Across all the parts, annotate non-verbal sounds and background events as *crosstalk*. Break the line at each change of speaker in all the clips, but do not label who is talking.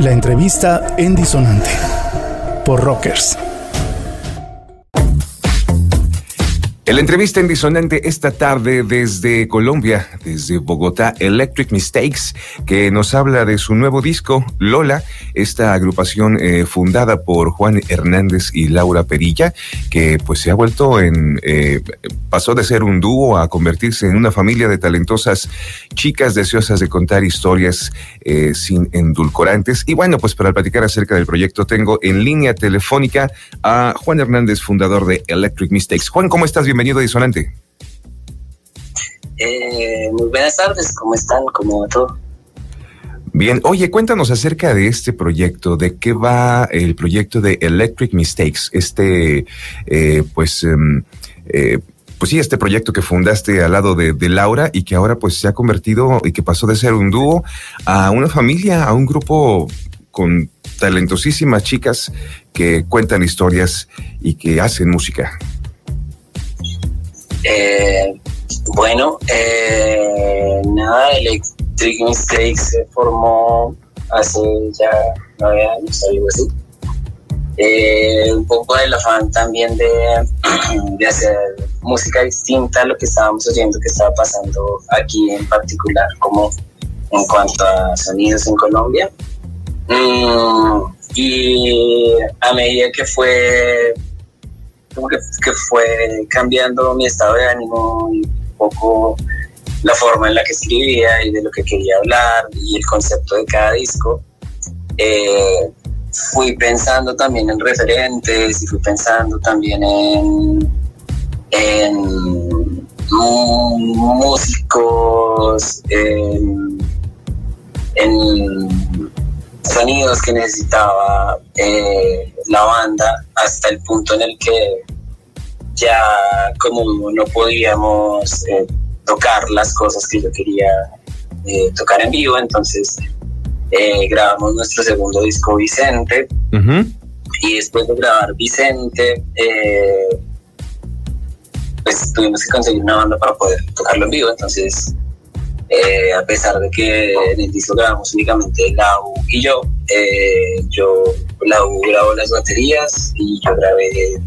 La entrevista en Disonante por Rockers.
En la entrevista en Disonante esta tarde desde Colombia, desde Bogotá, Electric Mistakes, que nos habla de su nuevo disco, Lola, esta agrupación eh, fundada por Juan Hernández y Laura Perilla, que pues se ha vuelto en, eh, pasó de ser un dúo a convertirse en una familia de talentosas chicas deseosas de contar historias eh, sin endulcorantes. Y bueno, pues para platicar acerca del proyecto tengo en línea telefónica a Juan Hernández, fundador de Electric Mistakes. Juan, ¿cómo estás? Bienvenido a Disonante.
Eh, muy buenas tardes, ¿cómo están? ¿Cómo va todo?
Bien, oye, cuéntanos acerca de este proyecto, de qué va el proyecto de Electric Mistakes, este, eh, pues, em, eh, pues sí, este proyecto que fundaste al lado de, de, Laura y que ahora pues se ha convertido y que pasó de ser un dúo a una familia, a un grupo con talentosísimas chicas que cuentan historias y que hacen música.
Eh, bueno, eh, nada, Electric Mistakes se formó hace ya nueve años, algo así. Eh, un poco del afán también de, *clears throat* de, hacer música distinta a lo que estábamos oyendo que estaba pasando aquí en particular, como en cuanto a sonidos en Colombia. Mm, y a medida que fue como que, fue cambiando mi estado de ánimo y un poco la forma en la que escribía y de lo que quería hablar y el concepto de cada disco. Eh, fui pensando también en referentes y fui pensando también en, en músicos, en, en sonidos que necesitaba eh, la banda hasta el punto en el que ya como no podíamos eh, tocar las cosas que yo quería eh, tocar en vivo, entonces eh, grabamos nuestro segundo disco Vicente uh -huh. y después de grabar Vicente pues tuvimos que conseguir una banda para poder tocarlo en vivo, entonces eh, a pesar de que en el disco grabamos únicamente Lau y yo, eh, yo Lau grabó las baterías y yo grabé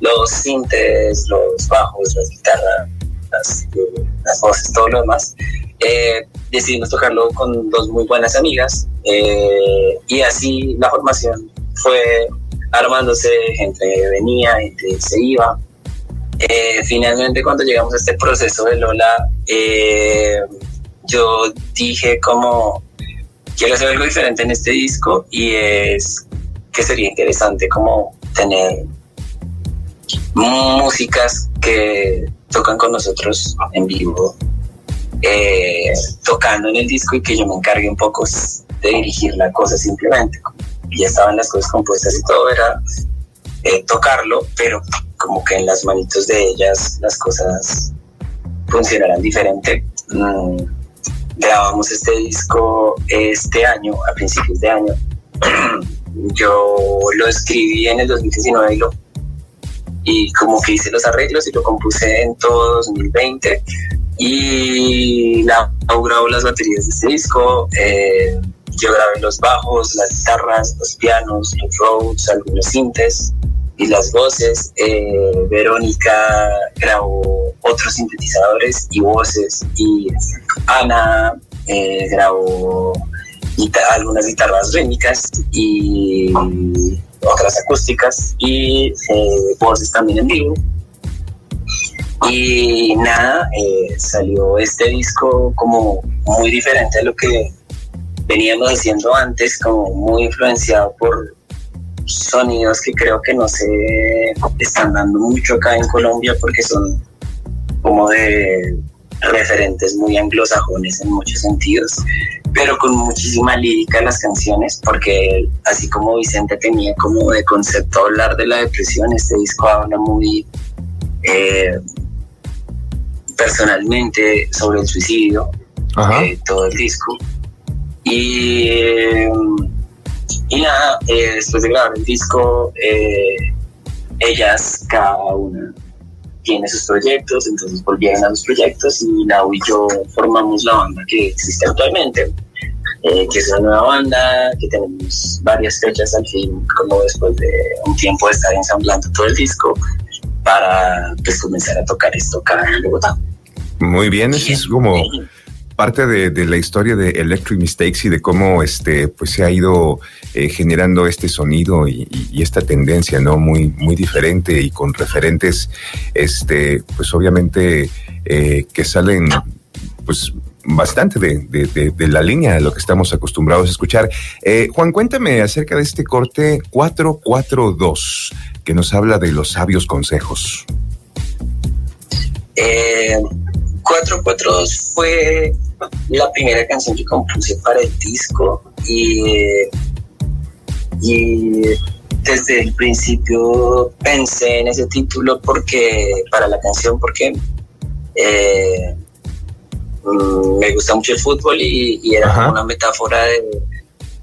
los sintes, los bajos, las guitarras, las, voces, todo lo demás. Eh, decidimos tocarlo con dos muy buenas amigas y así la formación fue armándose, gente venía, gente se iba. Finalmente cuando llegamos a este proceso de Lola, eh, yo dije como, quiero hacer algo diferente en este disco y es que sería interesante como tener músicas que tocan con nosotros en vivo, eh, tocando en el disco y que yo me encargue un poco de dirigir la cosa simplemente. Ya estaban las cosas compuestas y todo, era eh, tocarlo, pero como que en las manitos de ellas las cosas funcionarán diferente. Mm, grabamos este disco este año, a principios de año. *clears throat* Yo lo escribí en el 2019 y, lo, y como que hice los arreglos y lo compuse en todo 2020. Y la, grabó las baterías de este disco. Eh, yo grabé los bajos, las guitarras, los pianos, los roads, algunos sintes y las voces. Eh, Verónica grabó otros sintetizadores y voces y Ana eh, grabó algunas guitarras rítmicas y otras acústicas y eh, voces también en vivo. Y nada, salió este disco como muy diferente a lo que veníamos haciendo antes, como muy influenciado por sonidos que creo que no se están dando mucho acá en Colombia porque son como de referentes muy anglosajones en muchos sentidos, pero con muchísima lírica en las canciones, porque así como Vicente tenía como de concepto hablar de la depresión, este disco habla muy eh, personalmente sobre el suicidio, eh, todo el disco. Y, y nada, eh, después de grabar el disco, eh, ellas, cada una tiene sus proyectos, entonces volvieron a los proyectos y Lau y yo formamos la banda que existe actualmente. eh, que es una nueva banda, que tenemos varias fechas al fin, como después de un tiempo de estar ensamblando todo el disco, para pues comenzar a tocar esto acá en Bogotá.
Muy bien, eso es como parte de, la historia de Electric Mistakes y de cómo este pues se ha ido eh, generando este sonido y, esta tendencia no muy muy diferente y con referentes este pues obviamente eh, que salen pues bastante de, la línea de lo que estamos acostumbrados a escuchar. Eh, Juan, cuéntame acerca de este corte 442 que nos habla de los sabios consejos.
Eh, 442 fue la primera canción que compuse para el disco y, y desde el principio pensé en ese título porque para la canción porque eh, mm, me gusta mucho el fútbol y, era una metáfora de,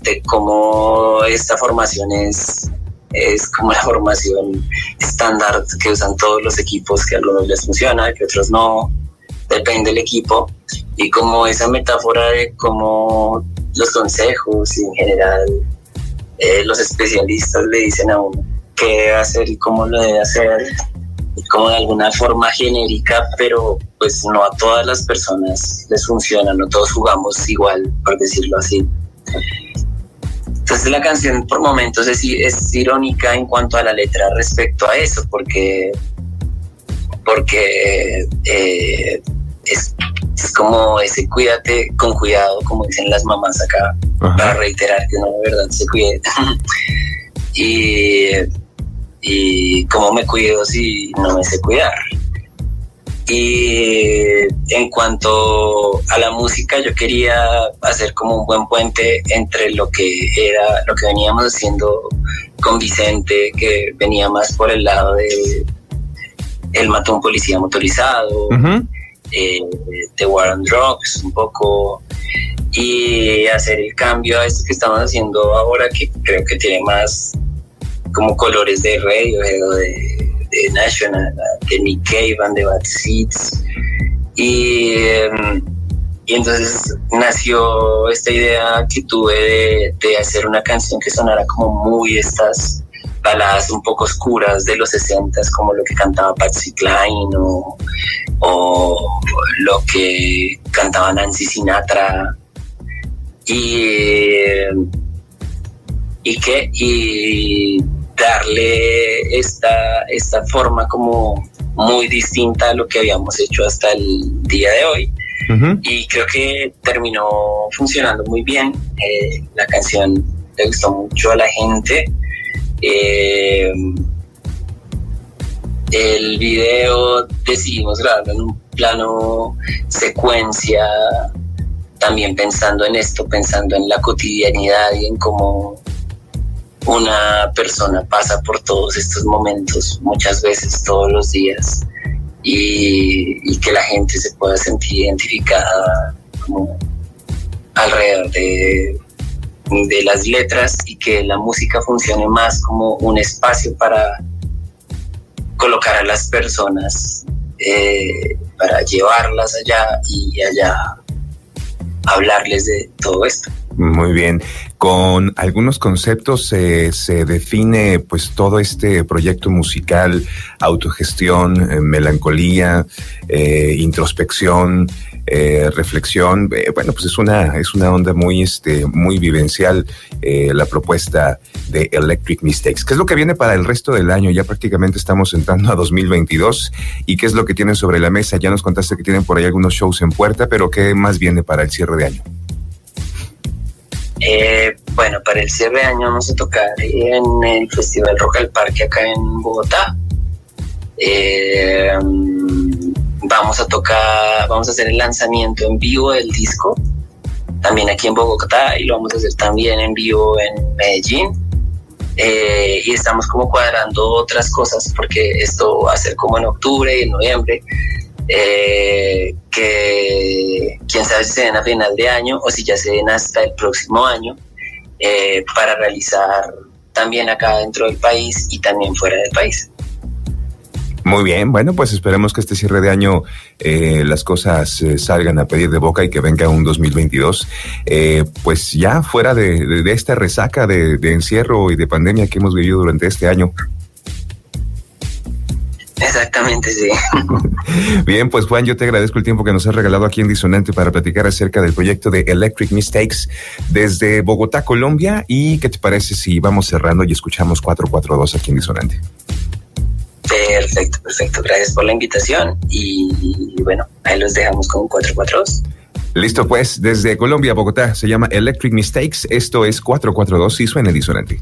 de, cómo esta formación es, es como la formación estándar que usan todos los equipos, que a algunos les funciona, que a otros no, depende del equipo, y como esa metáfora de cómo los consejos y en general eh, los especialistas le dicen a uno qué debe hacer y cómo lo debe hacer, y como de alguna forma genérica, pero pues no a todas las personas les funciona, no todos jugamos igual, por decirlo así. Entonces la canción por momentos es, es irónica en cuanto a la letra respecto a eso, porque porque eh, es, como ese cuídate con cuidado, como dicen las mamás acá, para reiterar que uno de verdad se cuide. *laughs* y, y cómo me cuido si no me sé cuidar. Y en cuanto a la música, yo quería hacer como un buen puente entre lo que era, lo que veníamos haciendo con Vicente, que venía más por el lado de el matón policía motorizado, eh, The War on Drugs, un poco, y hacer el cambio a esto que estamos haciendo ahora, que creo que tiene más como colores de radio de, de National, de Nick Cave the Bad Seeds. Y, em, y entonces nació esta idea que tuve de, de hacer una canción que sonara como muy estas baladas un poco oscuras de los 60 como lo que cantaba Patsy Cline o, o lo que cantaba Nancy Sinatra y y que y darle esta, esta forma como muy distinta a lo que habíamos hecho hasta el día de hoy. Y creo que terminó funcionando muy bien. Eh, la canción le gustó mucho a la gente. Eh, el video decidimos grabarlo en un plano secuencia, también pensando en esto, pensando en la cotidianidad y en cómo una persona pasa por todos estos momentos, muchas veces todos los días, y, que la gente se pueda sentir identificada alrededor de de las letras y que la música funcione más como un espacio para colocar a las personas, eh, para llevarlas allá y allá hablarles de todo esto.
Muy bien. Con algunos conceptos se define pues todo este proyecto musical, autogestión, eh, melancolía, eh, introspección, eh, reflexión. Eh, bueno, pues es una, es una onda muy, este, muy vivencial eh, la propuesta de Electric Mistakes. ¿Qué es lo que viene para el resto del año? Ya prácticamente estamos entrando a 2022. ¿Y qué es lo que tienen sobre la mesa? Ya nos contaste que tienen por ahí algunos shows en puerta, pero ¿qué más viene para el cierre de año?
Bueno, para el cierre de año vamos a tocar en el Festival Rock al Parque acá en Bogotá. Eh, vamos a tocar, vamos a hacer el lanzamiento en vivo del disco, también aquí en Bogotá y lo vamos a hacer también en vivo en Medellín. Eh, y estamos como cuadrando otras cosas porque esto va a ser como en octubre y en noviembre, eh, que quién sabe si se den a final de año o si ya se den hasta el próximo año eh, para realizar también acá dentro del país y también fuera del país.
Muy bien, bueno, pues esperemos que este cierre de año eh, las cosas eh, salgan a pedir de boca y que venga un 2022, eh, pues ya fuera de, esta resaca de, encierro y de pandemia que hemos vivido durante este año.
Exactamente, sí. *laughs*
Bien, pues Juan, yo te agradezco el tiempo que nos has regalado aquí en Disonante para platicar acerca del proyecto de Electric Mistakes desde Bogotá, Colombia. ¿Y qué te parece si vamos cerrando y escuchamos 442 aquí en Disonante?
Perfecto, perfecto. Gracias por la invitación y, bueno, ahí los dejamos con 442.
Listo, pues, desde Colombia, Bogotá, se llama Electric Mistakes. Esto es 442 y suena disonante.